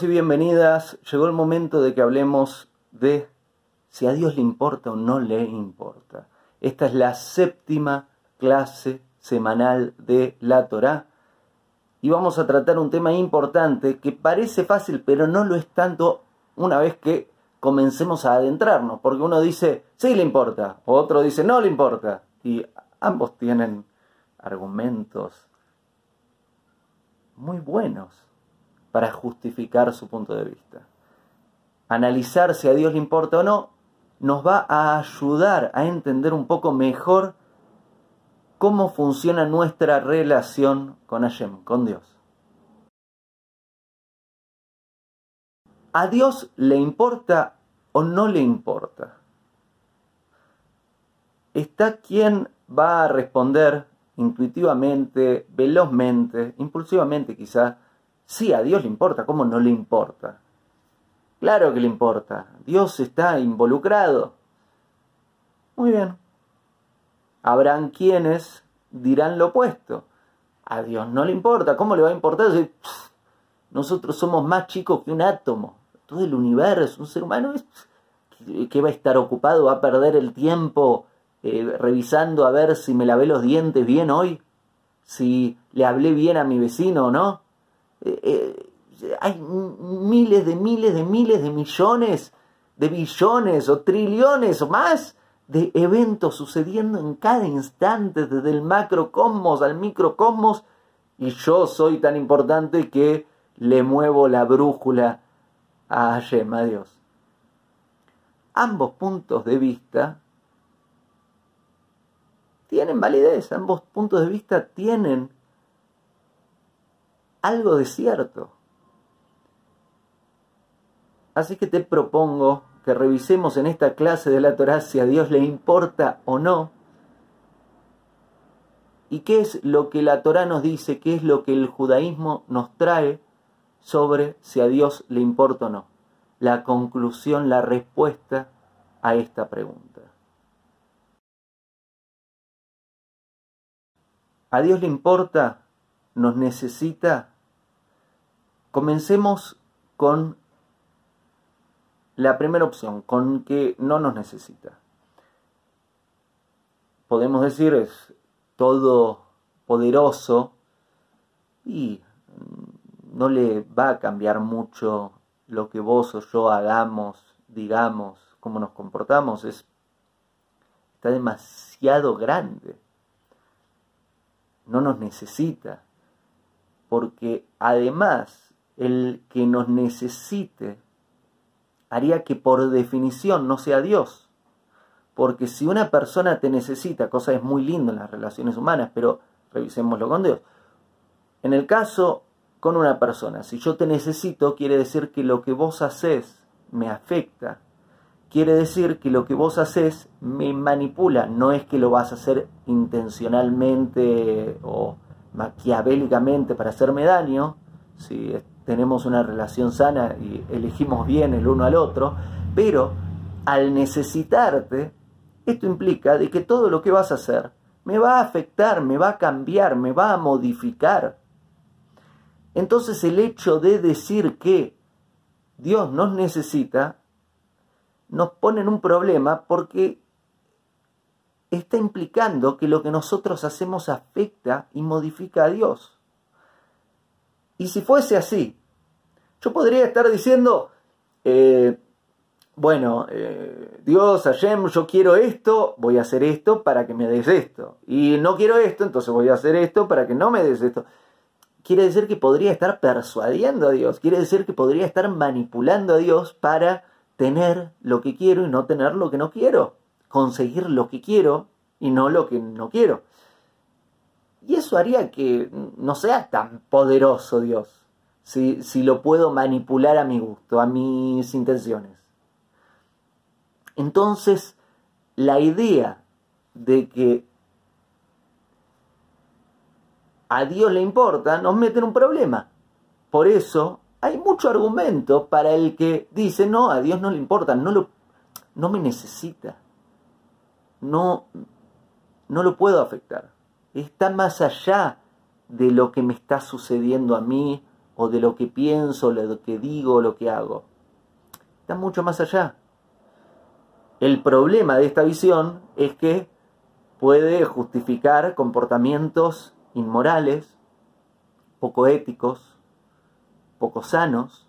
Y bienvenidas. Llegó el momento de que hablemos de si a Dios le importa o no le importa. Esta es la séptima clase semanal de la Torá y vamos a tratar un tema importante que parece fácil pero no lo es tanto una vez que comencemos a adentrarnos, porque uno dice sí le importa, otro dice no le importa y ambos tienen argumentos muy buenos para justificar su punto de vista. Analizar si a Dios le importa o no nos va a ayudar a entender un poco mejor cómo funciona nuestra relación con Hashem, con Dios. ¿A Dios le importa o no le importa? Está quien va a responder intuitivamente, velozmente, impulsivamente quizá, Sí, a Dios le importa, ¿cómo no le importa? Claro que le importa, Dios está involucrado. Muy bien. Habrán quienes dirán lo opuesto. A Dios no le importa, ¿cómo le va a importar si nosotros somos más chicos que un átomo? Todo el universo, un ser humano que va a estar ocupado, va a perder el tiempo eh, revisando a ver si me lavé los dientes bien hoy, si le hablé bien a mi vecino o no. Eh, hay miles de miles de miles de millones, de billones o trillones o más de eventos sucediendo en cada instante, desde el macrocosmos al microcosmos, y yo soy tan importante que le muevo la brújula a Hashem, a Dios. Ambos puntos de vista tienen validez, ambos puntos de vista tienen algo de cierto. Así que te propongo que revisemos en esta clase de la Torah si a Dios le importa o no. ¿Y qué es lo que la Torah nos dice? ¿Qué es lo que el judaísmo nos trae sobre si a Dios le importa o no? La conclusión, la respuesta a esta pregunta. ¿A Dios le importa? ¿Nos necesita? Comencemos con la primera opción, con que no nos necesita. Podemos decir es todo poderoso y no le va a cambiar mucho lo que vos o yo hagamos, digamos, cómo nos comportamos. Es, está demasiado grande. No nos necesita. Porque además el que nos necesite haría que por definición no sea Dios. Porque si una persona te necesita, cosa es muy linda en las relaciones humanas, pero revisémoslo con Dios. En el caso con una persona, si yo te necesito, quiere decir que lo que vos haces me afecta. Quiere decir que lo que vos haces me manipula. No es que lo vas a hacer intencionalmente o maquiavélicamente para hacerme daño. Si tenemos una relación sana y elegimos bien el uno al otro, pero al necesitarte, esto implica de que todo lo que vas a hacer me va a afectar, me va a cambiar, me va a modificar. Entonces el hecho de decir que Dios nos necesita nos pone en un problema porque está implicando que lo que nosotros hacemos afecta y modifica a Dios. Y si fuese así, yo podría estar diciendo, eh, bueno, eh, Dios, Hashem, yo quiero esto, voy a hacer esto para que me des esto. Y no quiero esto, entonces voy a hacer esto para que no me des esto. Quiere decir que podría estar persuadiendo a Dios, quiere decir que podría estar manipulando a Dios para tener lo que quiero y no tener lo que no quiero, conseguir lo que quiero y no lo que no quiero. Y eso haría que no sea tan poderoso Dios, si, si lo puedo manipular a mi gusto, a mis intenciones. Entonces, la idea de que a Dios le importa nos mete en un problema. Por eso hay mucho argumento para el que dice, no, a Dios no le importa, no, lo, no me necesita, no, no lo puedo afectar está más allá de lo que me está sucediendo a mí o de lo que pienso, lo que digo, lo que hago. Está mucho más allá. El problema de esta visión es que puede justificar comportamientos inmorales, poco éticos, poco sanos,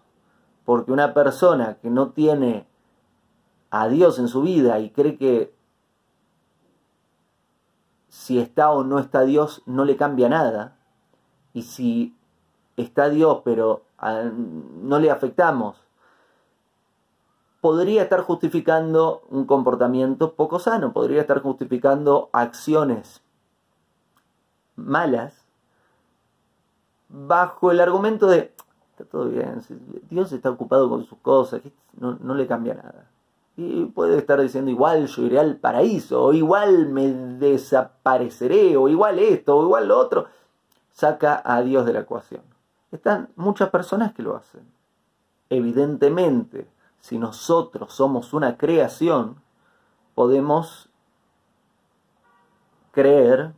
porque una persona que no tiene a Dios en su vida y cree que si está o no está Dios no le cambia nada, y si está Dios pero ah, no le afectamos, podría estar justificando un comportamiento poco sano, podría estar justificando acciones malas bajo el argumento de, está todo bien, Dios está ocupado con sus cosas, no, no le cambia nada. Y puede estar diciendo igual yo iré al paraíso, o igual me desapareceré, o igual esto, o igual lo otro. Saca a Dios de la ecuación. Están muchas personas que lo hacen. Evidentemente, si nosotros somos una creación, podemos creer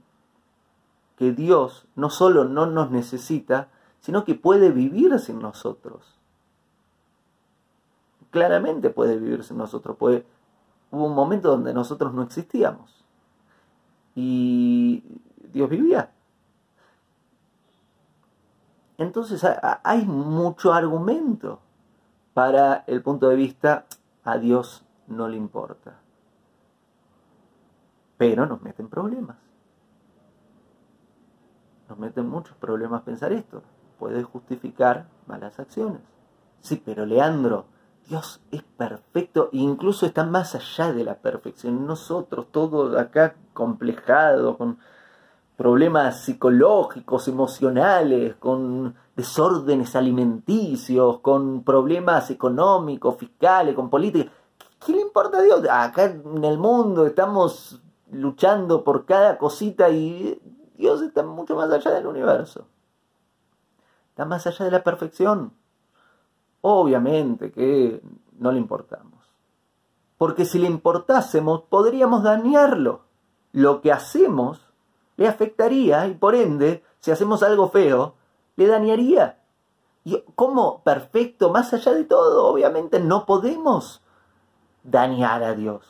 que Dios no solo no nos necesita, sino que puede vivir sin nosotros. Claramente puede vivir sin nosotros. Puede... Hubo un momento donde nosotros no existíamos. Y Dios vivía. Entonces hay mucho argumento para el punto de vista a Dios no le importa. Pero nos meten problemas. Nos meten muchos problemas pensar esto. Puede justificar malas acciones. Sí, pero Leandro, Dios es perfecto e incluso está más allá de la perfección. Nosotros, todos acá complejado, con problemas psicológicos, emocionales, con desórdenes alimenticios, con problemas económicos, fiscales, con política. ¿Qué le importa a Dios? Acá en el mundo estamos luchando por cada cosita y Dios está mucho más allá del universo. Está más allá de la perfección. Obviamente que no le importamos. Porque si le importásemos, podríamos dañarlo. Lo que hacemos le afectaría y por ende, si hacemos algo feo, le dañaría. Y como perfecto, más allá de todo, obviamente no podemos dañar a Dios.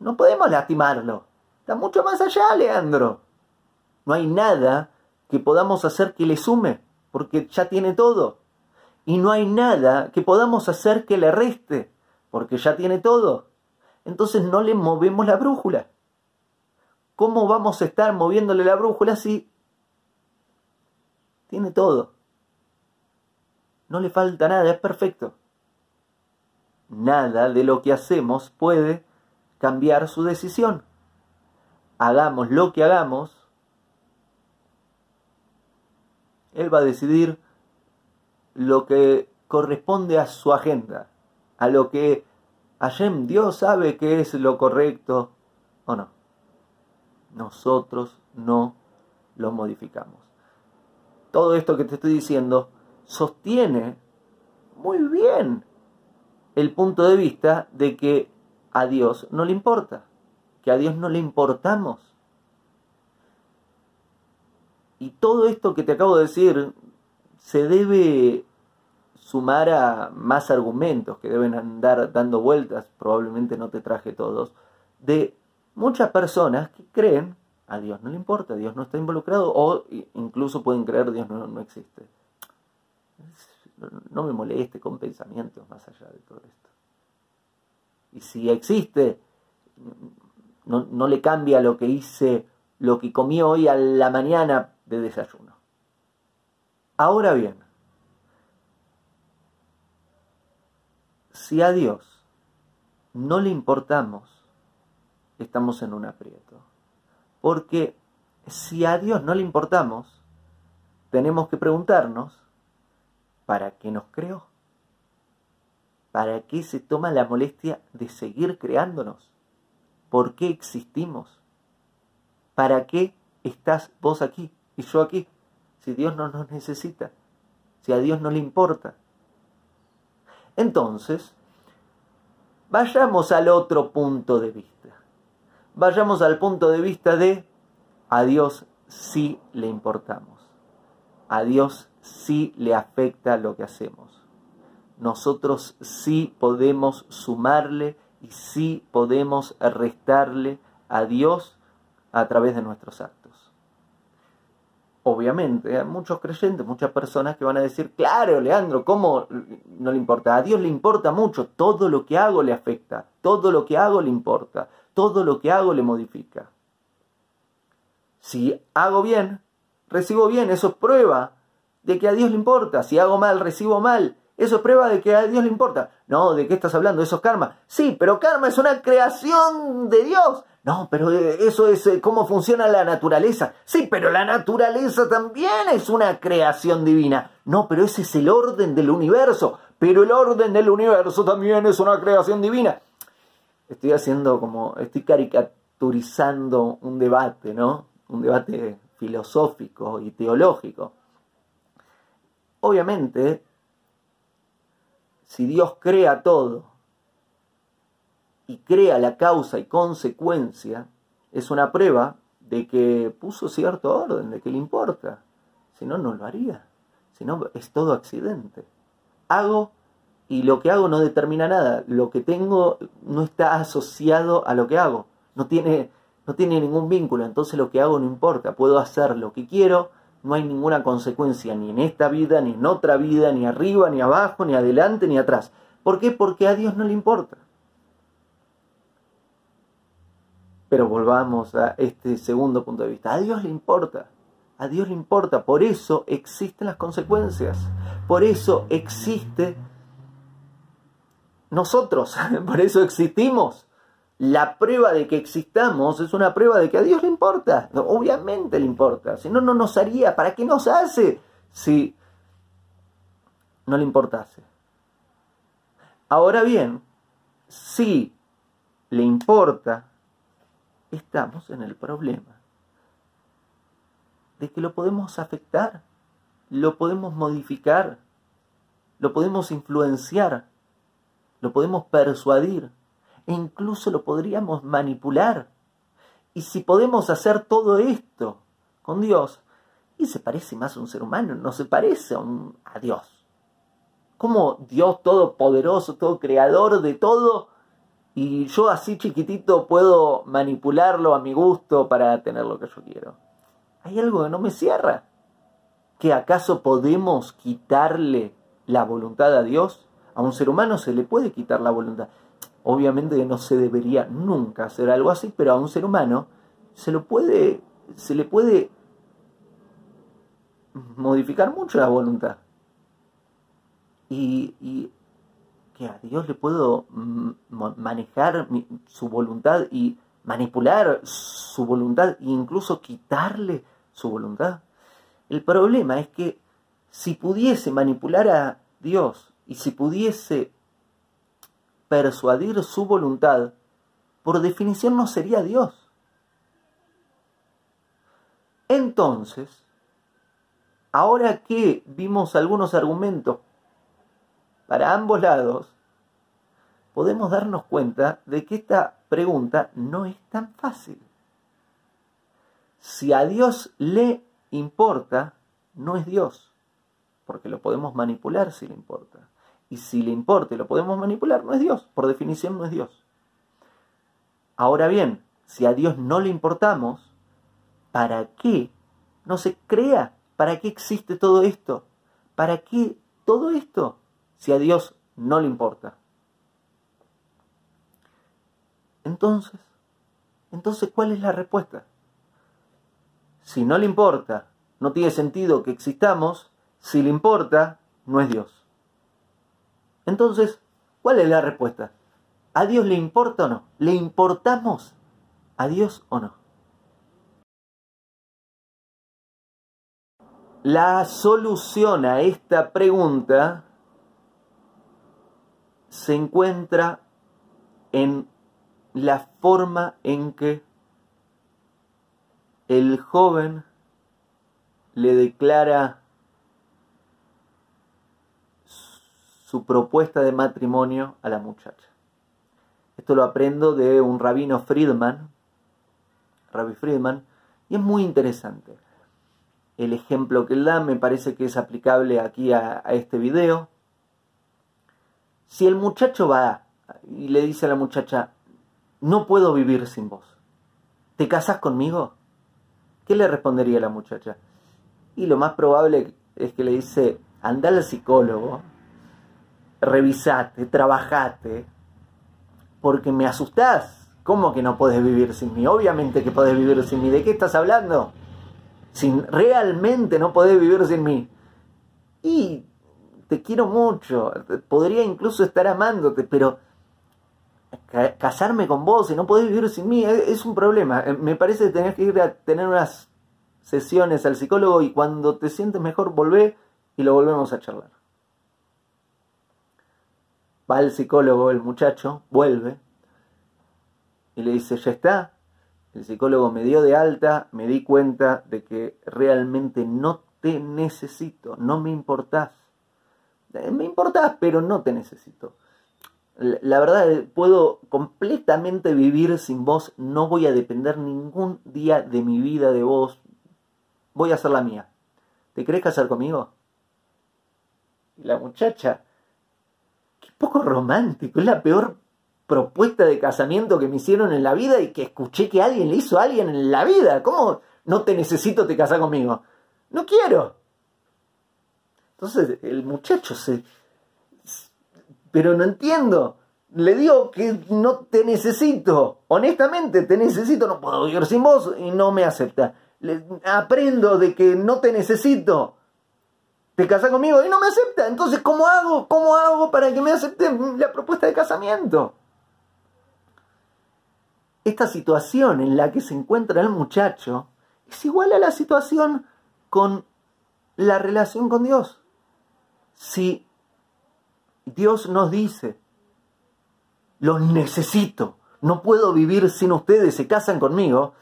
No, podemos lastimarlo. Está mucho más allá, Leandro. No hay nada que podamos hacer que le sume, porque ya tiene todo. Y no hay nada que podamos hacer que le reste, porque ya tiene todo. Entonces no le movemos la brújula. ¿Cómo vamos a estar moviéndole la brújula si tiene todo? No le falta nada, es perfecto. Nada de lo que hacemos puede cambiar su decisión. Hagamos lo que hagamos, Él va a decidir lo que corresponde a su agenda, a lo que Hashem, Dios sabe que es lo correcto o no nosotros no lo modificamos. Todo esto que te estoy diciendo sostiene muy bien el punto de vista de que a Dios no le importa, que a Dios no le importamos. Y todo esto que te acabo de decir se debe sumar a más argumentos que deben andar dando vueltas, probablemente no te traje todos, de muchas personas que creen a Dios no le importa, Dios no está involucrado o incluso pueden creer Dios no, no existe. No me moleste con pensamientos más allá de todo esto. Y si existe, no, no le cambia lo que hice, lo que comí hoy a la mañana de desayuno. Ahora bien, si a Dios no le importamos, estamos en un aprieto. Porque si a Dios no le importamos, tenemos que preguntarnos, ¿para qué nos creó? ¿Para qué se toma la molestia de seguir creándonos? ¿Por qué existimos? ¿Para qué estás vos aquí y yo aquí? Si Dios no nos necesita, si a Dios no le importa. Entonces, vayamos al otro punto de vista vayamos al punto de vista de a Dios sí le importamos. A Dios sí le afecta lo que hacemos. Nosotros sí podemos sumarle y sí podemos restarle a Dios a través de nuestros actos. Obviamente, hay muchos creyentes, muchas personas que van a decir, claro, Leandro, ¿cómo no le importa? A Dios le importa mucho, todo lo que hago le afecta, todo lo que hago le importa, todo lo que hago le modifica. Si hago bien, recibo bien, eso es prueba de que a Dios le importa. Si hago mal, recibo mal. Eso es prueba de que a Dios le importa. No, ¿de qué estás hablando? Eso es karma. Sí, pero karma es una creación de Dios. No, pero eh, eso es eh, cómo funciona la naturaleza. Sí, pero la naturaleza también es una creación divina. No, pero ese es el orden del universo. Pero el orden del universo también es una creación divina. Estoy haciendo como, estoy caricaturizando un debate, ¿no? Un debate filosófico y teológico. Obviamente, si Dios crea todo y crea la causa y consecuencia, es una prueba de que puso cierto orden, de que le importa. Si no, no lo haría. Si no, es todo accidente. Hago y lo que hago no determina nada. Lo que tengo no está asociado a lo que hago. No tiene, no tiene ningún vínculo. Entonces lo que hago no importa. Puedo hacer lo que quiero. No hay ninguna consecuencia ni en esta vida, ni en otra vida, ni arriba, ni abajo, ni adelante, ni atrás. ¿Por qué? Porque a Dios no le importa. Pero volvamos a este segundo punto de vista. A Dios le importa. A Dios le importa. Por eso existen las consecuencias. Por eso existe nosotros. Por eso existimos. La prueba de que existamos es una prueba de que a Dios le importa. Obviamente le importa. Si no, no nos haría. ¿Para qué nos hace si no le importase? Ahora bien, si le importa, estamos en el problema de que lo podemos afectar, lo podemos modificar, lo podemos influenciar, lo podemos persuadir e incluso lo podríamos manipular. Y si podemos hacer todo esto con Dios, y se parece más a un ser humano, no se parece a, Dios. Como Dios todopoderoso, todo creador de todo, y yo así chiquitito puedo manipularlo a mi gusto para tener lo que yo quiero. Hay algo que no me cierra. ¿Que acaso podemos quitarle la voluntad a Dios? A un ser humano se le puede quitar la voluntad. Obviamente no se debería nunca hacer algo así, pero a un ser humano se lo puede, se le puede modificar mucho la voluntad. Y, y que a Dios le puedo mm, manejar su voluntad y manipular su voluntad e incluso quitarle su voluntad. El problema es que si pudiese manipular a Dios y si pudiese persuadir su voluntad, por definición no sería Dios. Entonces, ahora que vimos algunos argumentos para ambos lados, podemos darnos cuenta de que esta pregunta no es tan fácil. Si a Dios le importa, no es Dios, porque lo podemos manipular si le importa. Y si le importa y lo podemos manipular, no es Dios, por definición no es Dios. Ahora bien, si a Dios no le importamos, ¿para qué no se crea? ¿Para qué existe todo esto? ¿Para qué todo esto? Si a Dios no le importa? Entonces, entonces, ¿cuál es la respuesta? Si no le importa, no tiene sentido que existamos, si le importa, no es Dios. Entonces, ¿cuál es la respuesta? ¿A Dios le importa o no? ¿Le importamos a Dios o no? La solución a esta pregunta se encuentra en la forma en que el joven le declara su propuesta de matrimonio a la muchacha. Esto lo aprendo de un rabino Friedman, Rabbi Friedman, y es muy interesante. el ejemplo que él da me parece que es aplicable aquí a, a este video. Si el muchacho va y le dice a la muchacha, no puedo vivir sin vos, ¿te casas conmigo? ¿Qué le respondería la muchacha? Y lo más probable es que le dice, anda al psicólogo, revisate, trabajate, porque me asustás. ¿Cómo que no podés vivir sin mí? Obviamente que podés vivir sin mí. ¿De qué estás hablando? Sin, realmente no podés vivir sin mí. Y te quiero mucho, podría incluso estar amándote, pero casarme con vos y no podés vivir sin mí es un problema. Eh, me parece que tenés que ir a tener unas sesiones al psicólogo y cuando te sientes mejor volvé y lo volvemos a charlar. Va al psicólogo el muchacho, vuelve y le dice, ya está. El psicólogo me dio de alta, me di cuenta de que realmente no te necesito, no me importás. Eh, me importás, pero no te necesito. La verdad, eh, puedo completamente vivir sin vos, no voy a depender ningún día de mi vida de vos, voy a hacer la mía. ¿Te querés casar conmigo? Y la muchacha, qué poco romántico, es la peor propuesta de casamiento que me hicieron en la vida y que escuché que alguien le hizo a alguien en la vida. ¿Cómo no te necesito, te casas conmigo? No quiero. Entonces el muchacho se... Pero no entiendo. Le digo que no te necesito. Honestamente, te necesito. No puedo vivir sin vos y no me acepta. Le, aprendo de que no te necesito. Te casas conmigo y no me acepta. Entonces, ¿cómo hago? ¿Cómo hago para que me acepte la propuesta de casamiento? esta situación en la que se encuentra el muchacho es igual a la situación con la relación con Dios. Si Dios nos dice, los necesito, no puedo vivir sin ustedes, se casan conmigo,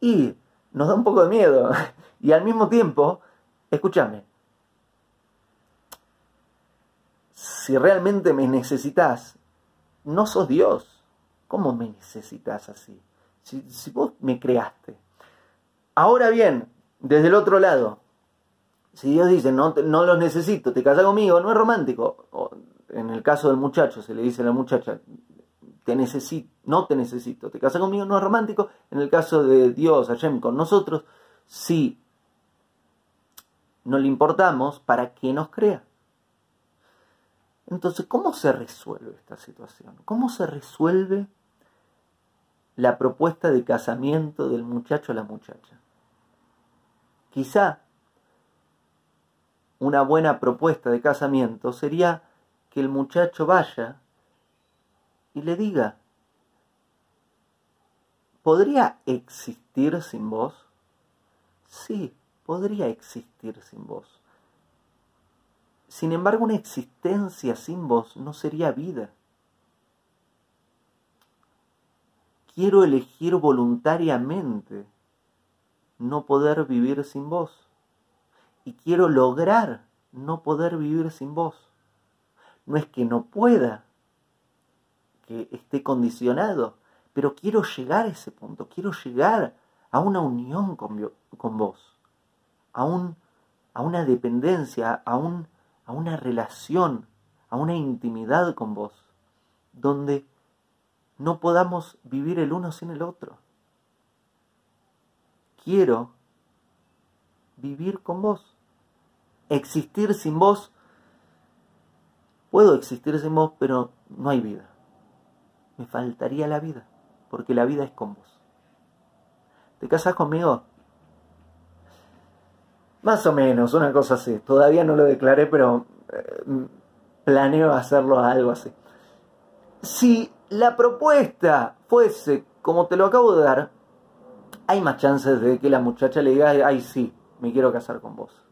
y nos da un poco de miedo. Y al mismo tiempo, escúchame, si realmente me necesitas, no sos Dios ¿Cómo me necesitas así? Si, vos me creaste. Ahora bien, desde el otro lado, si Dios dice, no, no los necesito, te casas conmigo, no es romántico. en el caso del muchacho, se le dice a la muchacha, te necesito, no te necesito, te casas conmigo, no es romántico. En el caso de Dios, Hashem, con nosotros, sí no le importamos para que nos crea. Entonces, ¿cómo se resuelve esta situación? ¿Cómo se resuelve la propuesta de casamiento del muchacho a la muchacha. Quizá una buena propuesta de casamiento sería que el muchacho vaya y le diga, ¿podría existir sin vos? Sí, podría existir sin vos. Sin embargo, una existencia sin vos no sería vida. quiero elegir voluntariamente no poder vivir sin vos. Y quiero lograr no poder vivir sin vos. No es que no pueda, que esté condicionado, pero quiero llegar a ese punto, quiero llegar a una unión con, vos, a, un, a una dependencia, a, un, a una relación, a una intimidad con vos, donde no podamos vivir el uno sin el otro. Quiero vivir con vos. Existir sin vos. Puedo existir sin vos, pero no hay vida. Me faltaría la vida, porque la vida es con vos. ¿Te casas conmigo? Más o menos, una cosa así. Todavía no lo declaré, pero eh, planeo hacerlo algo así. Si la propuesta fuese como te lo acabo de dar, hay más chances de que la muchacha le diga, ay sí, me quiero casar con vos.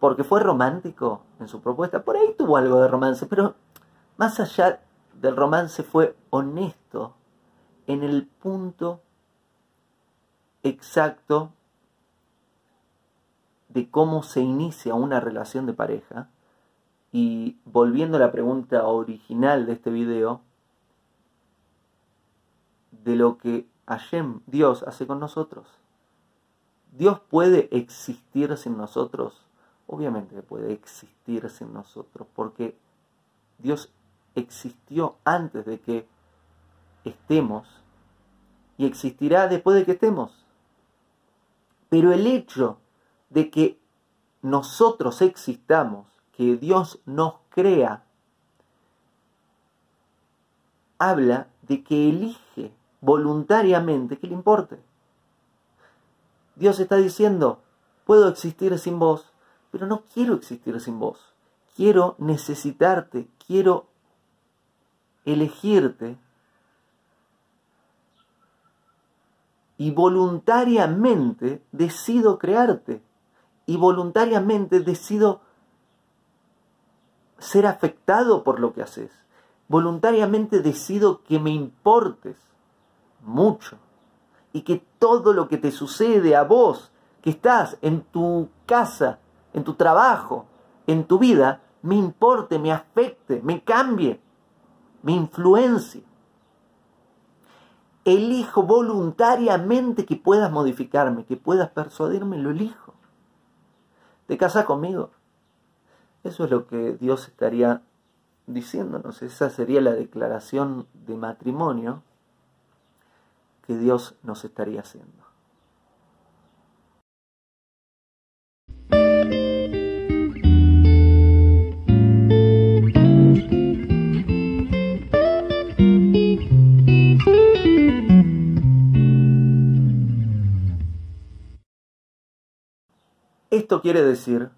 Porque fue romántico en su propuesta. Por ahí tuvo algo de romance, pero más allá del romance fue honesto en el punto exacto de cómo se inicia una relación de pareja y volviendo a la pregunta original de este video, de lo que Hashem, Dios, hace con nosotros. ¿Dios puede existir sin nosotros? Obviamente puede existir sin nosotros, porque Dios existió antes de que estemos y existirá después de que estemos. Pero el hecho de que nosotros existamos, que Dios nos crea, habla de que elige voluntariamente que le importe. Dios está diciendo, puedo existir sin vos, pero no quiero existir sin vos. Quiero necesitarte, quiero elegirte y voluntariamente decido crearte y voluntariamente decido ser afectado por lo que haces. Voluntariamente decido que me importes mucho y que todo lo que te sucede a vos, que estás en tu casa, en tu trabajo, en tu vida, me importe, me afecte, me cambie, me influencie. Elijo voluntariamente que puedas modificarme, que puedas persuadirme, lo elijo. ¿Te casas conmigo? Eso es lo que Dios estaría diciéndonos. Esa sería la declaración de matrimonio que Dios nos estaría haciendo. Esto quiere decir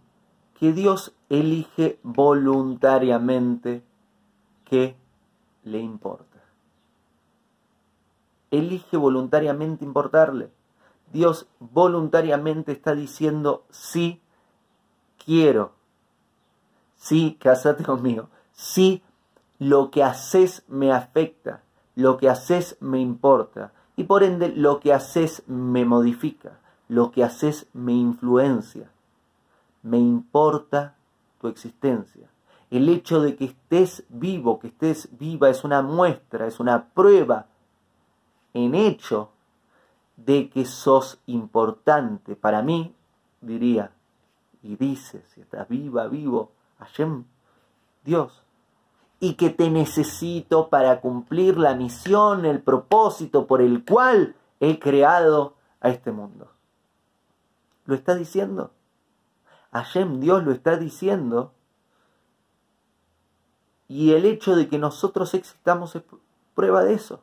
que Dios elige voluntariamente que le importa elige voluntariamente importarle. Dios voluntariamente está diciendo, sí, quiero. Sí, casate conmigo. Sí, lo que haces me afecta. Lo que haces me importa. Y por ende, lo que haces me modifica. Lo que haces me influencia. Me importa tu existencia. El hecho de que estés vivo, que estés viva, es una muestra, es una prueba en hecho de que sos importante para mí, diría, y dice, si estás viva, vivo, Hashem, Dios, y que te necesito para cumplir la misión, el propósito por el cual he creado a este mundo. ¿Lo está diciendo? Hashem, Dios lo está diciendo. Y el hecho de que nosotros existamos es prueba de eso.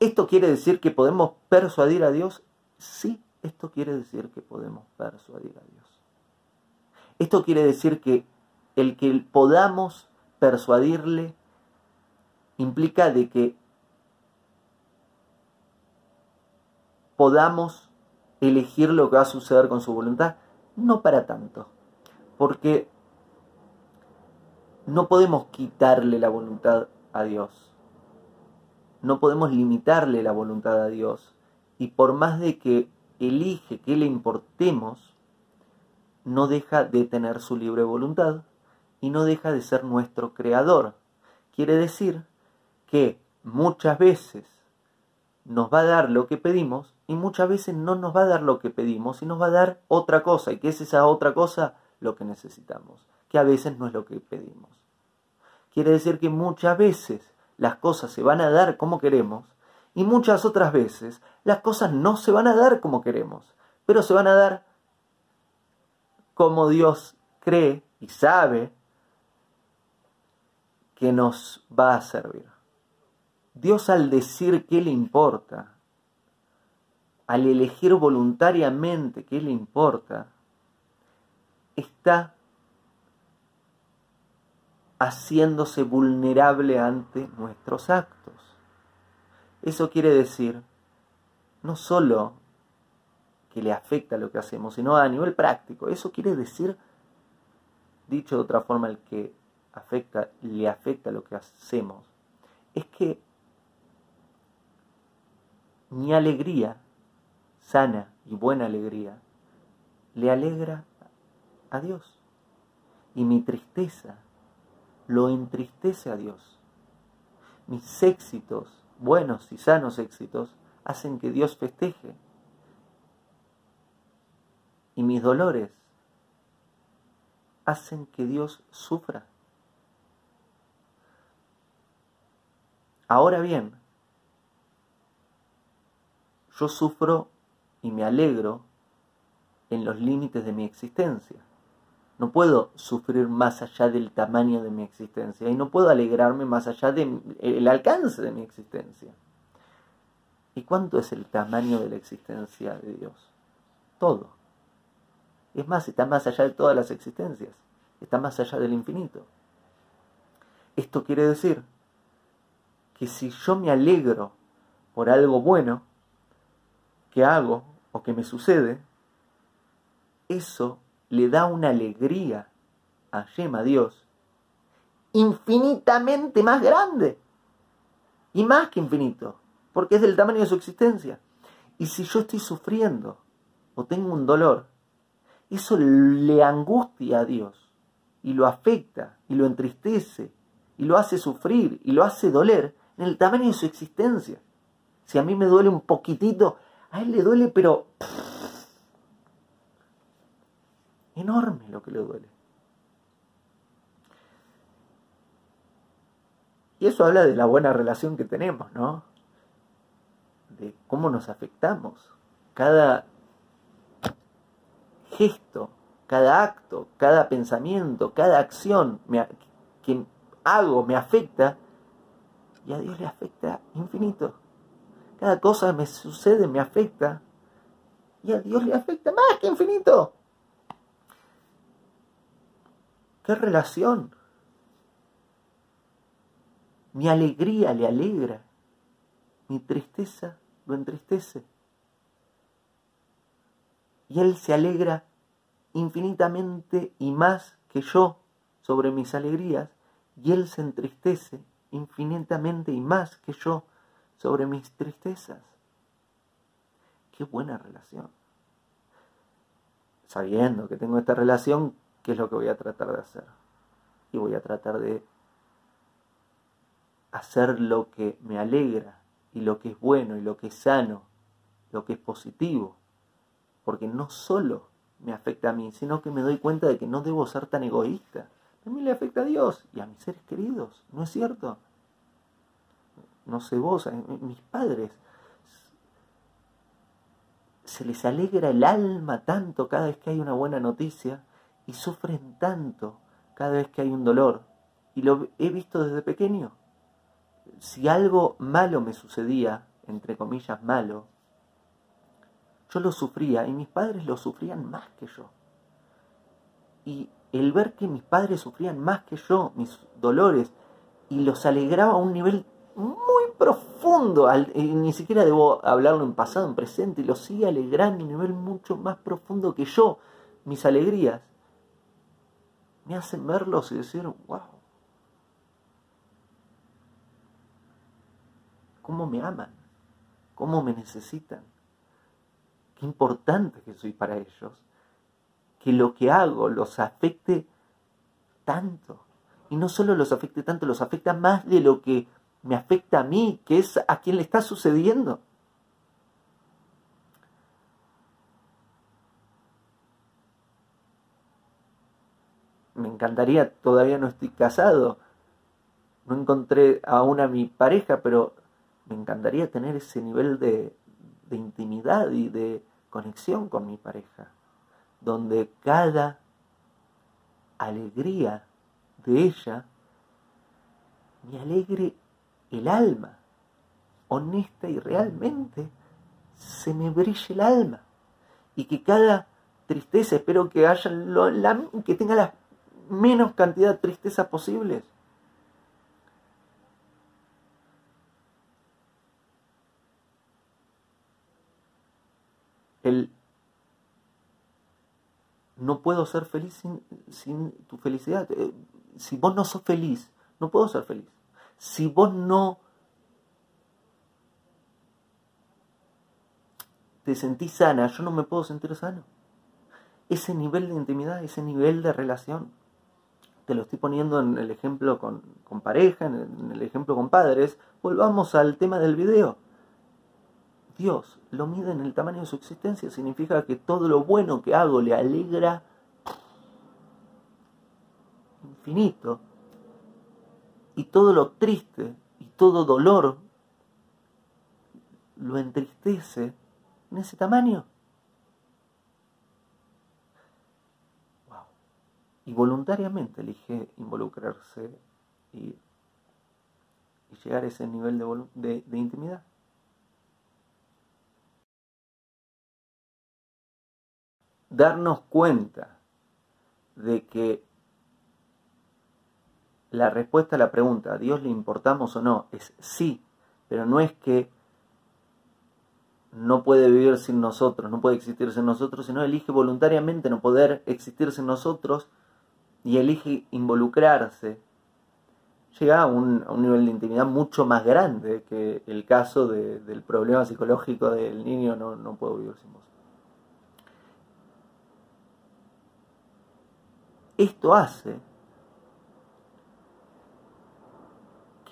¿Esto quiere decir que podemos persuadir a Dios? Sí, esto quiere decir que podemos persuadir a Dios. Esto quiere decir que el que podamos persuadirle implica de que podamos elegir lo que va a suceder con su voluntad. No para tanto, porque no podemos quitarle la voluntad a Dios no podemos limitarle la voluntad a Dios. Y por más de que elige que le importemos, no deja de tener su libre voluntad y no deja de ser nuestro creador. Quiere decir que muchas veces nos va a dar lo que pedimos y muchas veces no nos va a dar lo que pedimos y nos va a dar otra cosa. ¿Y qué es esa otra cosa? Lo que necesitamos, que a veces no es lo que pedimos. Quiere decir que muchas veces las cosas se van a dar como queremos y muchas otras veces las cosas no se van a dar como queremos, pero se van a dar como Dios cree y sabe que nos va a servir. Dios al decir qué le importa, al elegir voluntariamente qué le importa, está haciéndose vulnerable ante nuestros actos. Eso quiere decir no solo que le afecta lo que hacemos, sino a nivel práctico. Eso quiere decir, dicho de otra forma, el que afecta, le afecta lo que hacemos, es que mi alegría, sana y buena alegría, le alegra a Dios. Y mi tristeza lo entristece a Dios. Mis éxitos, buenos y sanos éxitos, hacen que Dios festeje. y mis dolores hacen que Dios sufra. Ahora bien, yo sufro y me alegro en los límites de mi existencia. No puedo sufrir más allá del tamaño de mi existencia y no puedo alegrarme más allá del alcance de mi existencia. ¿Y cuánto es el tamaño de la existencia de Dios? Todo. Es más, está más allá de todas las existencias. Está más allá del infinito. Esto quiere decir que si yo me alegro por algo bueno que hago o que me sucede, eso le da una alegría a Yema, Dios, infinitamente más grande. Y más que infinito, porque es del tamaño de su existencia. Y si yo estoy sufriendo o tengo un dolor, eso le angustia a Dios y lo afecta y lo entristece y lo hace sufrir y lo hace doler en el tamaño de su existencia. Si a mí me duele un poquitito, a él le duele, pero enorme lo que le duele. Y eso habla de la buena relación que tenemos, ¿no? De cómo nos afectamos. Cada gesto, cada acto, cada pensamiento, cada acción que hago me afecta y a Dios le afecta infinito. Cada cosa me sucede me afecta y a Dios le afecta más que infinito. ¿Qué relación? Mi alegría le alegra, mi tristeza lo entristece. Y Él se alegra infinitamente y más que yo sobre mis alegrías, y Él se entristece infinitamente y más que yo sobre mis tristezas. Qué buena relación. Sabiendo que tengo esta relación, ¿qué es lo que voy a tratar de hacer? Y voy a tratar de hacer lo que me alegra y lo que es bueno y lo que es sano, lo que es positivo, porque no solo me afecta a mí, sino que me doy cuenta de que no debo ser tan egoísta. Mí le afecta a Dios y a mis seres queridos, ¿no es cierto? No sé vos, mis padres se les alegra el alma tanto cada vez que hay una buena noticia y sufren tanto cada vez que hay un dolor. Y lo he visto desde pequeño. Si algo malo me sucedía, entre comillas malo, yo lo sufría y mis padres lo sufrían más que yo. Y el ver que mis padres sufrían más que yo, mis dolores, y los alegraba a un nivel muy profundo, ni siquiera debo hablarlo en pasado, en presente, y los sigue alegrando a un nivel mucho más profundo que yo, mis alegrías, me hacen verlos y decir, wow, cómo me aman, cómo me necesitan importante que soy para ellos, que lo que hago los afecte tanto. Y no solo los afecte tanto, los afecta más de lo que me afecta a mí, que es a quien le está sucediendo. Me encantaría, todavía no estoy casado, no encontré aún a mi pareja, pero me encantaría tener ese nivel de, de intimidad y de, conexión con mi pareja, donde cada alegría de ella me alegre el alma, honesta y realmente se me brille el alma y que cada tristeza, espero que haya que tenga la menos cantidad de tristeza posibles el no puedo ser feliz sin, tu felicidad. Eh, si vos no sos feliz, no puedo ser feliz. Si vos no te sentís sana, yo no me puedo sentir sano. Ese nivel de intimidad, ese nivel de relación, te lo estoy poniendo en el ejemplo con, con pareja, en el ejemplo con padres. Volvamos al tema del video Dios lo mide en el tamaño de su existencia, significa que todo lo bueno que hago le alegra infinito, y todo lo triste y todo dolor lo entristece en ese tamaño. Y voluntariamente elige involucrarse y, y, llegar a ese nivel de, de intimidad. Darnos cuenta de que la respuesta a la pregunta, ¿a Dios le importamos o no? Es sí, pero no es que no puede vivir sin nosotros, no puede existir sin nosotros, sino elige voluntariamente no poder existir sin nosotros y elige involucrarse, llega a un, nivel de intimidad mucho más grande que el caso del problema psicológico del niño no, no puedo vivir sin vos. Esto hace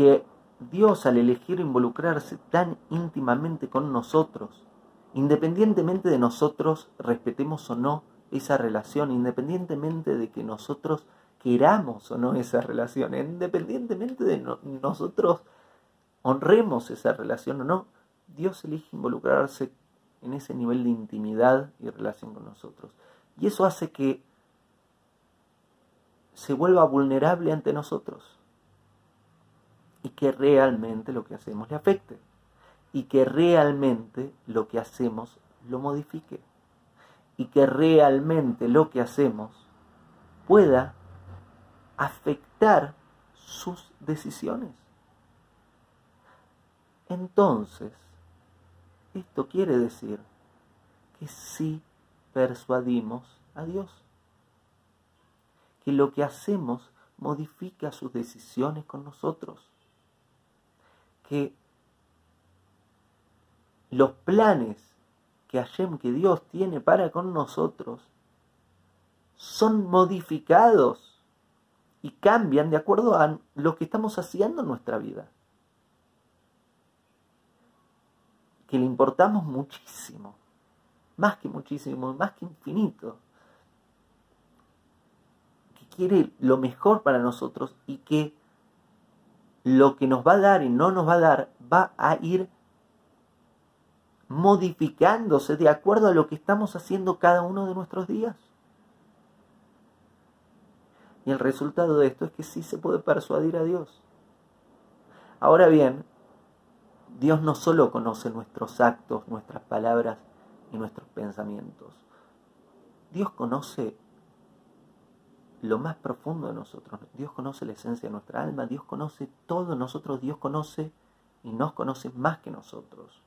que Dios al elegir involucrarse tan íntimamente con nosotros, independientemente de nosotros respetemos o no esa relación, independientemente de que nosotros queramos o no esa relación, independientemente de nosotros honremos esa relación o no, Dios elige involucrarse en ese nivel de intimidad y relación con nosotros. Y eso hace que se vuelva vulnerable ante nosotros y que realmente lo que hacemos le afecte y que realmente lo que hacemos lo modifique y que realmente lo que hacemos pueda afectar sus decisiones. Entonces, esto quiere decir que sí persuadimos a Dios, que lo que hacemos modifica sus decisiones con nosotros que los planes que Hashem, que Dios tiene para con nosotros, son modificados y cambian de acuerdo a lo que estamos haciendo en nuestra vida. Que le importamos muchísimo, más que muchísimo, más que infinito. Que quiere lo mejor para nosotros y que lo que nos va a dar y no nos va a dar va a ir modificándose de acuerdo a lo que estamos haciendo cada uno de nuestros días. Y el resultado de esto es que sí se puede persuadir a Dios. Ahora bien, Dios no solo conoce nuestros actos, nuestras palabras y nuestros pensamientos. Dios conoce lo más profundo de nosotros. Dios conoce la esencia de nuestra alma, Dios conoce todo nosotros, Dios conoce y nos conoce más que nosotros.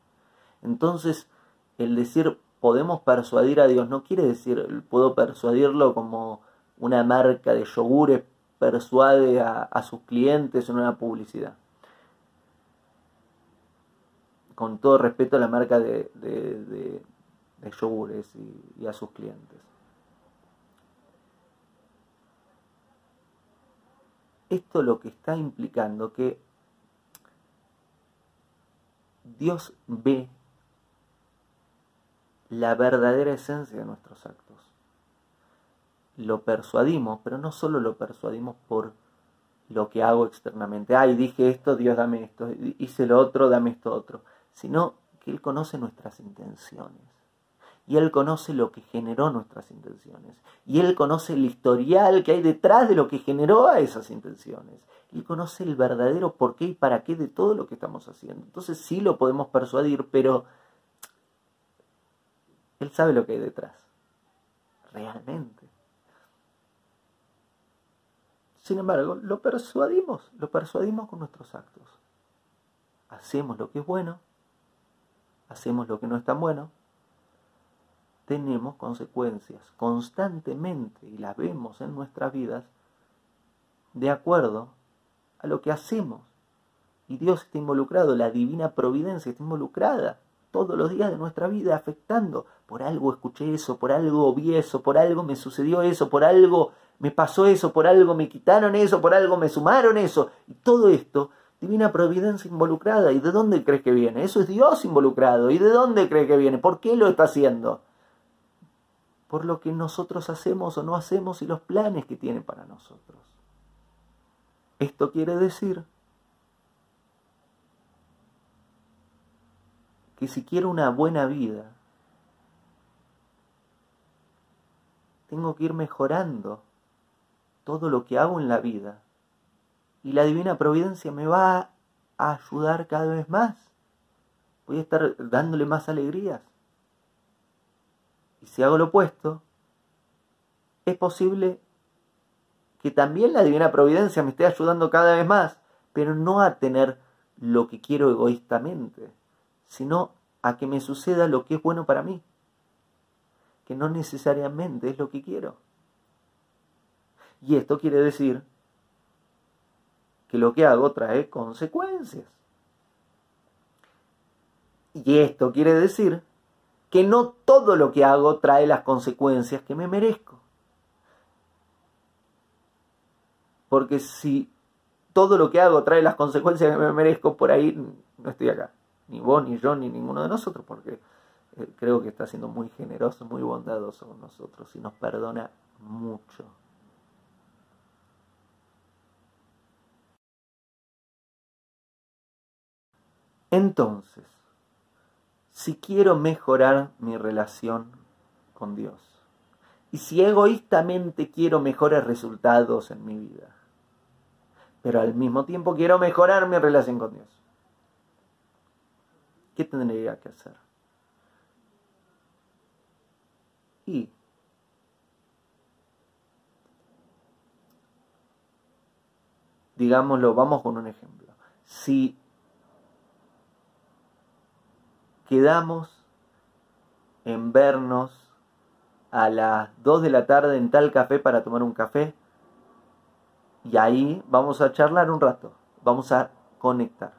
Entonces, el decir podemos persuadir a Dios no quiere decir puedo persuadirlo como una marca de yogures persuade a, sus clientes en una publicidad. Con todo respeto a la marca de, yogures y a sus clientes. Esto lo que está implicando que Dios ve la verdadera esencia de nuestros actos. Lo persuadimos, pero no solo lo persuadimos por lo que hago externamente. Ay, dije esto, Dios dame esto, hice lo otro, dame esto otro. Sino que Él conoce nuestras intenciones y Él conoce lo que generó nuestras intenciones. Y Él conoce el historial que hay detrás de lo que generó a esas intenciones. Él conoce el verdadero por qué y para qué de todo lo que estamos haciendo. Entonces sí lo podemos persuadir, pero Él sabe lo que hay detrás. Realmente. Sin embargo, lo persuadimos, lo persuadimos con nuestros actos. Hacemos lo que es bueno, hacemos lo que no es tan bueno, tenemos consecuencias constantemente y las vemos en nuestras vidas de acuerdo a lo que hacemos. Y Dios está involucrado, la divina providencia está involucrada todos los días de nuestra vida afectando. Por algo escuché eso, por algo vi eso, por algo me sucedió eso, por algo me pasó eso, por algo me quitaron eso, por algo me sumaron eso. Y todo esto divina providencia involucrada. ¿Y de dónde crees que viene? Eso es Dios involucrado. ¿Y de dónde crees que viene? ¿Por qué lo está haciendo? Por lo que nosotros hacemos o no hacemos y los planes que tiene para nosotros. Esto quiere decir que si quiero una buena vida, tengo que ir mejorando todo lo que hago en la vida. Y la divina providencia me va a ayudar cada vez más. Voy a estar dándole más alegrías. Y si hago lo opuesto, es posible que también la divina providencia me esté ayudando cada vez más, pero no a tener lo que quiero egoístamente, sino a que me suceda lo que es bueno para mí que no necesariamente es lo que quiero. Y esto quiere decir que lo que hago trae consecuencias. Y esto quiere decir que no todo lo que hago trae las consecuencias que me merezco. Porque si todo lo que hago trae las consecuencias que me merezco, por ahí no estoy acá. Ni vos, ni yo, ni ninguno de nosotros, porque eh, creo que está siendo muy generoso, muy bondadoso con nosotros y nos perdona mucho. Entonces, si quiero mejorar mi relación con Dios y si egoístamente quiero mejores resultados en mi vida, pero al mismo tiempo quiero mejorar mi relación con Dios, ¿qué tendría que hacer? y digámoslo, vamos con un ejemplo. Si quedamos en vernos a las 2 de la tarde en tal café para tomar un café, y ahí vamos a charlar un rato, vamos a conectar.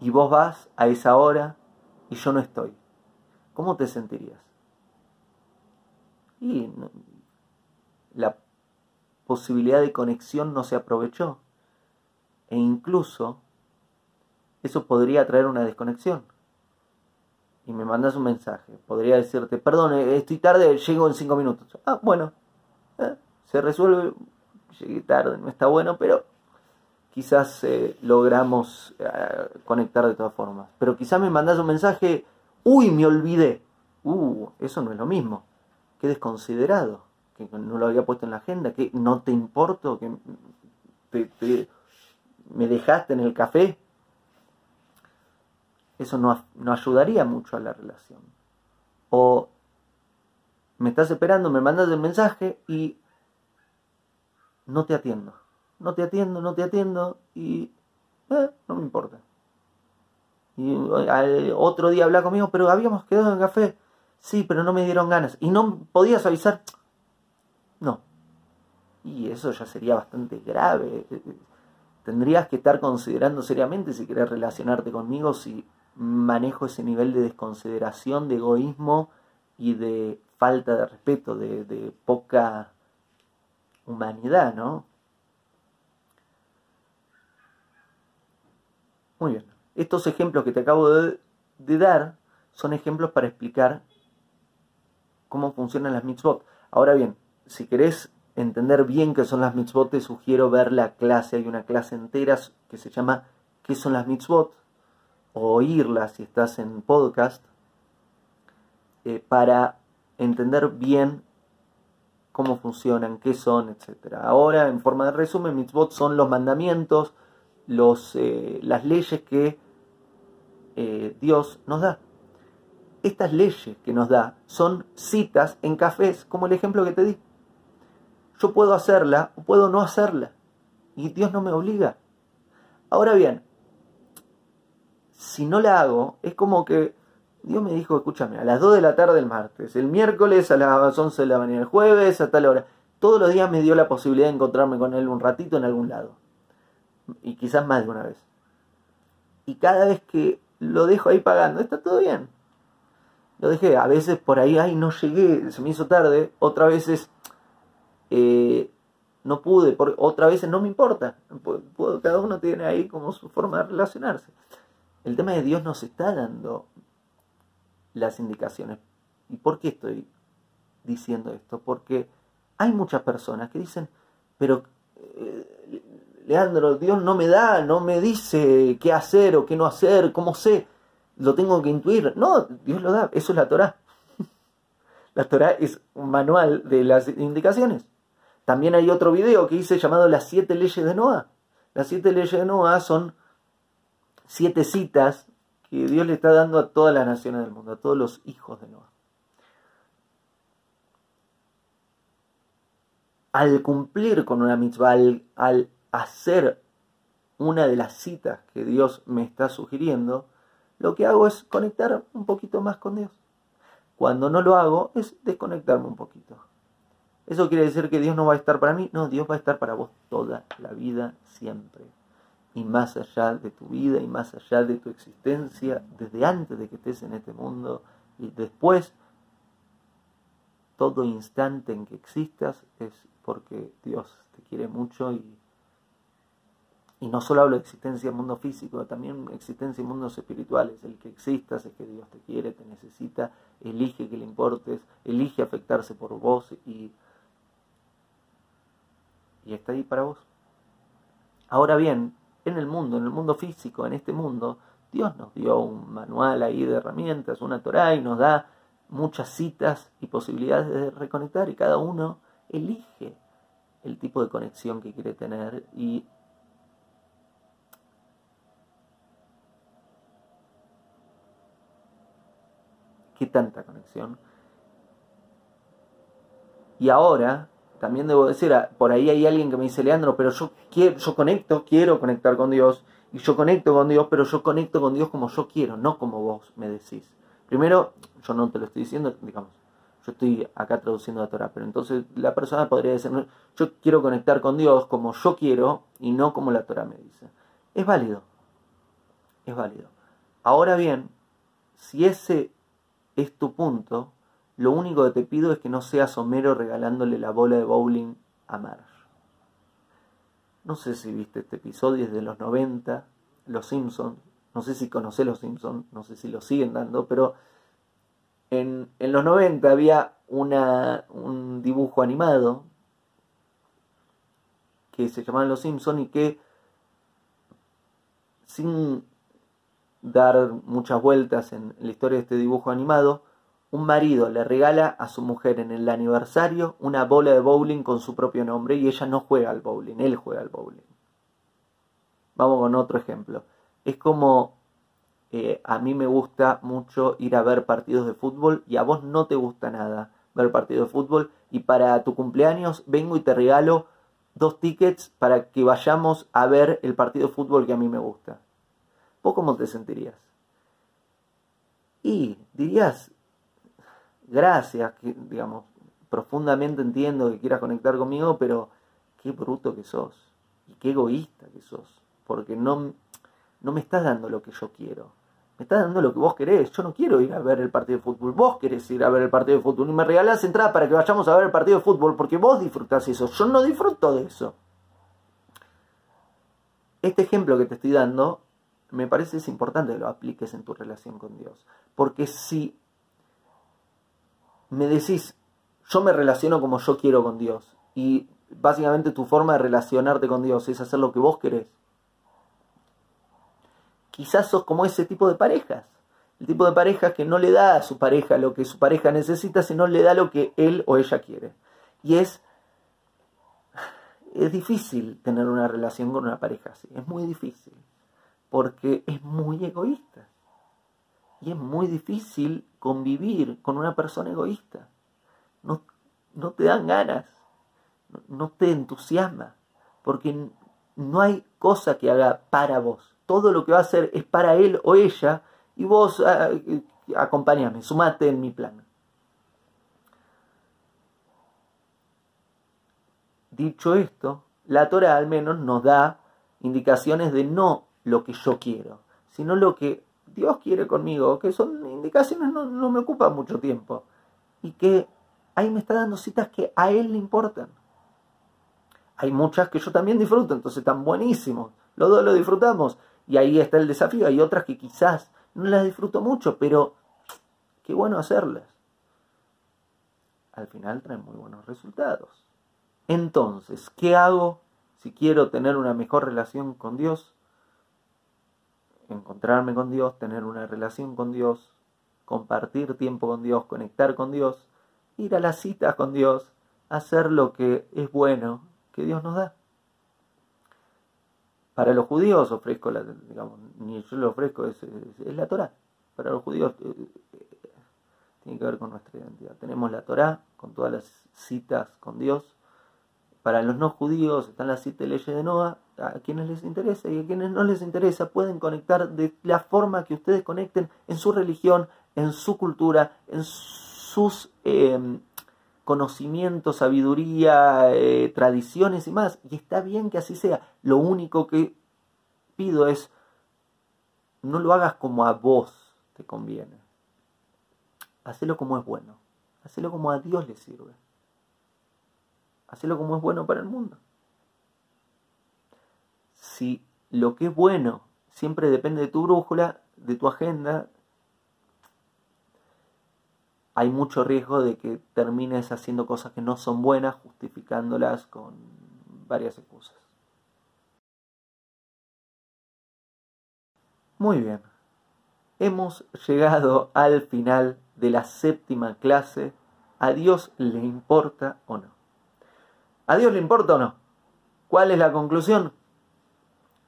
Y vos vas a esa hora y yo no estoy. ¿Cómo te sentirías? y la posibilidad de conexión no se aprovechó. E incluso eso podría traer una desconexión. Y me mandas un mensaje. Podría decirte, perdón, eh, estoy tarde, llego en cinco minutos. Ah, bueno, eh, se resuelve, llegué tarde, no está bueno, pero quizás eh, logramos conectar de todas formas. Pero quizás me mandas un mensaje, uy, me olvidé. Uh, eso no es lo mismo qué desconsiderado, que no lo había puesto en la agenda, que no te importo, que me dejaste en el café. Eso no, no ayudaría mucho a la relación. O me estás esperando, me mandas el mensaje y no te atiendo. No te atiendo, no te atiendo y eh, no me importa. Y eh, otro día habla conmigo, pero habíamos quedado en café. Sí, pero no me dieron ganas. ¿Y no podías avisar? No. Y eso ya sería bastante grave. Tendrías que estar considerando seriamente si querés relacionarte conmigo, si manejo ese nivel de desconsideración, de egoísmo y de falta de respeto, de, poca humanidad, ¿no? Muy bien. Estos ejemplos que te acabo de dar son ejemplos para explicar cómo funcionan las mitzvot. Ahora bien, si querés entender bien qué son las mitzvot, te sugiero ver la clase. Hay una clase entera que se llama ¿Qué son las mitzvot? o oírla si estás en podcast, eh, para entender bien cómo funcionan, qué son, etc. Ahora, en forma de resumen, mitzvot son los mandamientos, los, eh, las leyes que eh, Dios nos da estas leyes que nos da son citas en cafés, como el ejemplo que te di. Yo puedo hacerla o puedo no hacerla. Y Dios no me obliga. Ahora bien, si no la hago, es como que Dios me dijo, escúchame, a las 2 de la tarde el martes, el miércoles a las 11 de la mañana, el jueves a tal hora. Todos los días me dio la posibilidad de encontrarme con Él un ratito en algún lado. Y quizás más de una vez. Y cada vez que lo dejo ahí pagando, está todo bien lo dejé. A veces por ahí, ay, no llegué, se me hizo tarde. Otras veces eh, no pude, por, otra vez no me importa. cada uno tiene ahí como su forma de relacionarse. El tema de Dios nos está dando las indicaciones. ¿Y por qué estoy diciendo esto? Porque hay muchas personas que dicen, pero eh, Leandro, Dios no me da, no me dice qué hacer o qué no hacer, cómo sé, lo tengo que intuir. No, Dios lo da, eso es la Torah. La Torah es un manual de las indicaciones. También hay otro video que hice llamado Las siete leyes de Noah. Las siete leyes de Noah son siete citas que Dios le está dando a todas las naciones del mundo, a todos los hijos de Noah. Al cumplir con una mitzvah, al, hacer una de las citas que Dios me está sugiriendo, lo que hago es conectar un poquito más con Dios. Cuando no lo hago es desconectarme un poquito. ¿Eso quiere decir que Dios no va a estar para mí? No, Dios va a estar para vos toda la vida, siempre. Y más allá de tu vida y más allá de tu existencia, desde antes de que estés en este mundo y después, todo instante en que existas es porque Dios te quiere mucho y, y no solo hablo de existencia en mundo físico, también existencia en mundos espirituales. El que existas es que Dios te quiere, te necesita, elige que le importes, elige afectarse por vos y y está ahí para vos. Ahora bien, en el mundo, en el mundo físico, en este mundo, Dios nos dio un manual ahí de herramientas, una Torah y nos da muchas citas y posibilidades de reconectar y cada uno elige el tipo de conexión que quiere tener y qué tanta conexión. Y ahora también debo decir, ah, por ahí hay alguien que me dice, Leandro, pero yo quiero, yo conecto, quiero conectar con Dios, y yo conecto con Dios, pero yo conecto con Dios como yo quiero, no como vos me decís. Primero, yo no te lo estoy diciendo, digamos, yo estoy acá traduciendo la Torah, pero entonces la persona podría decir, yo quiero conectar con Dios como yo quiero y no como la Torah me dice. Es válido, es válido. Ahora bien, si ese es tu punto, lo único que te pido es que no seas Homero regalándole la bola de bowling a Marge. No sé si viste este episodio, es de los 90, Los Simpsons. No sé si conocés Los Simpsons, no sé si lo siguen dando, pero en, los 90 había una, un dibujo animado que se llamaba Los Simpsons y que sin dar muchas vueltas en la historia de este dibujo animado, un marido le regala a su mujer en el aniversario una bola de bowling con su propio nombre y ella no juega al bowling, él juega al bowling. Vamos con otro ejemplo. Es como eh, a mí me gusta mucho ir a ver partidos de fútbol y a vos no te gusta nada ver partidos de fútbol y para tu cumpleaños vengo y te regalo dos tickets para que vayamos a ver el partido de fútbol que a mí me gusta. ¿Vos cómo te sentirías? Y dirías, gracias, que, digamos, profundamente entiendo que quieras conectar conmigo, pero qué bruto que sos y qué egoísta que sos, porque no, no me estás dando lo que yo quiero, me estás dando lo que vos querés, yo no quiero ir a ver el partido de fútbol, vos querés ir a ver el partido de fútbol y me regalás entrada para que vayamos a ver el partido de fútbol porque vos disfrutás eso, yo no disfruto de eso. Este ejemplo que te estoy dando me parece es importante que lo apliques en tu relación con Dios, porque si me decís, yo me relaciono como yo quiero con Dios. Y básicamente tu forma de relacionarte con Dios es hacer lo que vos querés. Quizás sos como ese tipo de parejas. El tipo de parejas que no le da a su pareja lo que su pareja necesita, sino le da lo que él o ella quiere. Y es, es difícil tener una relación con una pareja así. Es muy difícil. Porque es muy egoísta. Y es muy difícil convivir con una persona egoísta. No, no te dan ganas, no, te entusiasma, porque no hay cosa que haga para vos. Todo lo que va a hacer es para él o ella y vos ah, acompáñame, sumate en mi plan. Dicho esto, la Torah al menos nos da indicaciones de no lo que yo quiero, sino lo que Dios quiere conmigo, que son indicaciones no, me ocupan mucho tiempo. Y que ahí me está dando citas que a Él le importan. Hay muchas que yo también disfruto, entonces están buenísimos. Los dos lo disfrutamos. Y ahí está el desafío. Hay otras que quizás no las disfruto mucho, pero qué bueno hacerlas. Al final traen muy buenos resultados. Entonces, ¿qué hago si quiero tener una mejor relación con Dios? Encontrarme con Dios, tener una relación con Dios, compartir tiempo con Dios, conectar con Dios, ir a las citas con Dios, hacer lo que es bueno que Dios nos da. Para los judíos ofrezco, la, digamos, ni yo lo ofrezco, es, la Torah. Para los judíos eh, tiene que ver con nuestra identidad. Tenemos la Torah con todas las citas con Dios. Para los no judíos están las siete leyes de Noah. A quienes les interesa y a quienes no les interesa pueden conectar de la forma que ustedes conecten en su religión, en su cultura, en sus em, conocimientos, sabiduría, eh, tradiciones y más. Y está bien que así sea. Lo único que pido es, no lo hagas como a vos te conviene. Hacelo como es bueno. Hacelo como a Dios le sirve. Hacelo como es bueno para el mundo. Si lo que es bueno siempre depende de tu brújula, de tu agenda, hay mucho riesgo de que termines haciendo cosas que no son buenas, justificándolas con varias excusas. Muy bien, hemos llegado al final de la séptima clase. ¿A Dios le importa o no? ¿A Dios le importa o no? ¿Cuál es la conclusión?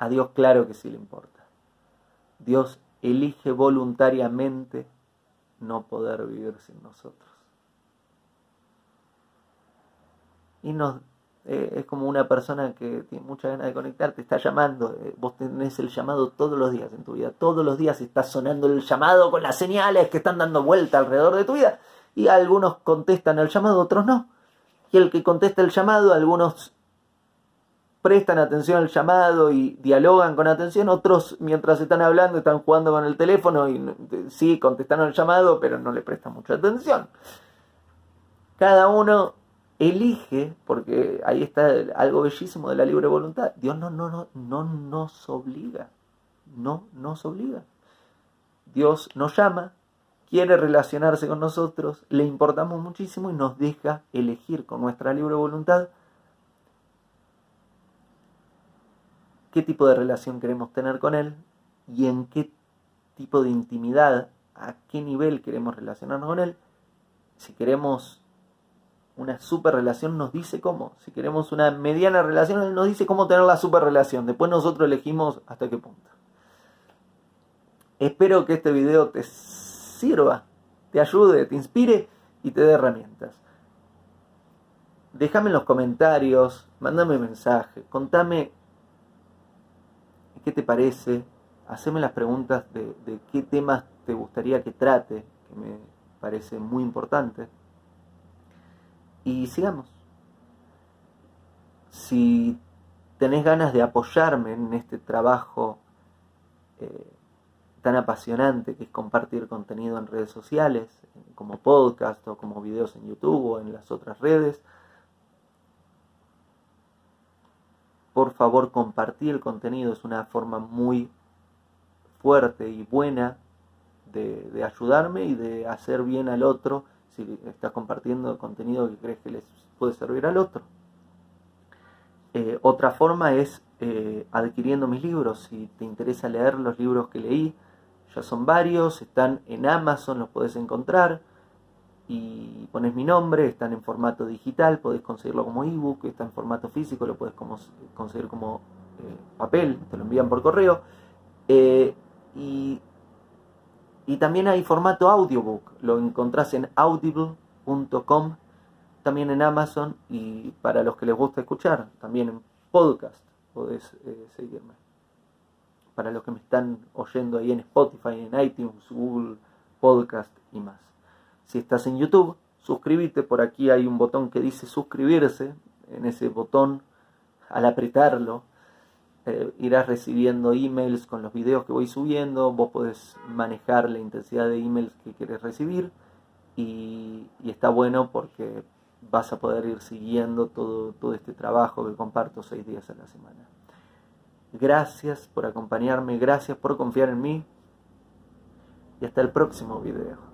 A Dios claro que sí le importa. Dios elige voluntariamente no poder vivir sin nosotros. Y nos, eh, es como una persona que tiene mucha ganas de conectar, te está llamando, eh, vos tenés el llamado todos los días en tu vida, todos los días está sonando el llamado con las señales que están dando vuelta alrededor de tu vida, y algunos contestan el llamado, otros no. Y el que contesta el llamado, algunos prestan atención al llamado y dialogan con atención, otros mientras están hablando están jugando con el teléfono y sí, contestaron el llamado, pero no le prestan mucha atención. Cada uno elige, porque ahí está algo bellísimo de la libre voluntad, Dios no, no, no, no nos obliga, no nos obliga. Dios nos llama, quiere relacionarse con nosotros, le importamos muchísimo y nos deja elegir con nuestra libre voluntad qué tipo de relación queremos tener con Él y en qué tipo de intimidad, a qué nivel queremos relacionarnos con Él. Si queremos una super relación, nos dice cómo. Si queremos una mediana relación, Él nos dice cómo tener la super relación. Después nosotros elegimos hasta qué punto. Espero que este video te sirva, te ayude, te inspire y te dé herramientas. Déjame en los comentarios, mándame mensaje, contame qué te parece, haceme las preguntas de, qué temas te gustaría que trate, que me parece muy importante. Y sigamos. Si tenés ganas de apoyarme en este trabajo eh, tan apasionante que es compartir contenido en redes sociales, como podcast o como videos en YouTube o en las otras redes, por favor compartir el contenido, es una forma muy fuerte y buena de, ayudarme y de hacer bien al otro si estás compartiendo contenido que crees que les puede servir al otro. Eh, otra forma es eh, adquiriendo mis libros. Si te interesa leer los libros que leí, ya son varios, están en Amazon, los puedes encontrar y pones mi nombre, están en formato digital, podés conseguirlo como ebook, está en formato físico, lo puedes conseguir como eh, papel, te lo envían por correo. Eh, y, y, también hay formato audiobook, lo encontrás en audible.com, también en Amazon y para los que les gusta escuchar, también en podcast podés eh, seguirme. Para los que me están oyendo ahí en Spotify, en iTunes, Google Podcast y más. Si estás en YouTube, suscríbete, por aquí hay un botón que dice suscribirse, en ese botón, al apretarlo, eh, irás recibiendo emails con los videos que voy subiendo, vos podés manejar la intensidad de emails que quieres recibir. Y, está bueno porque vas a poder ir siguiendo todo, todo este trabajo que comparto seis días a la semana. Gracias por acompañarme, gracias por confiar en mí. Y hasta el próximo video.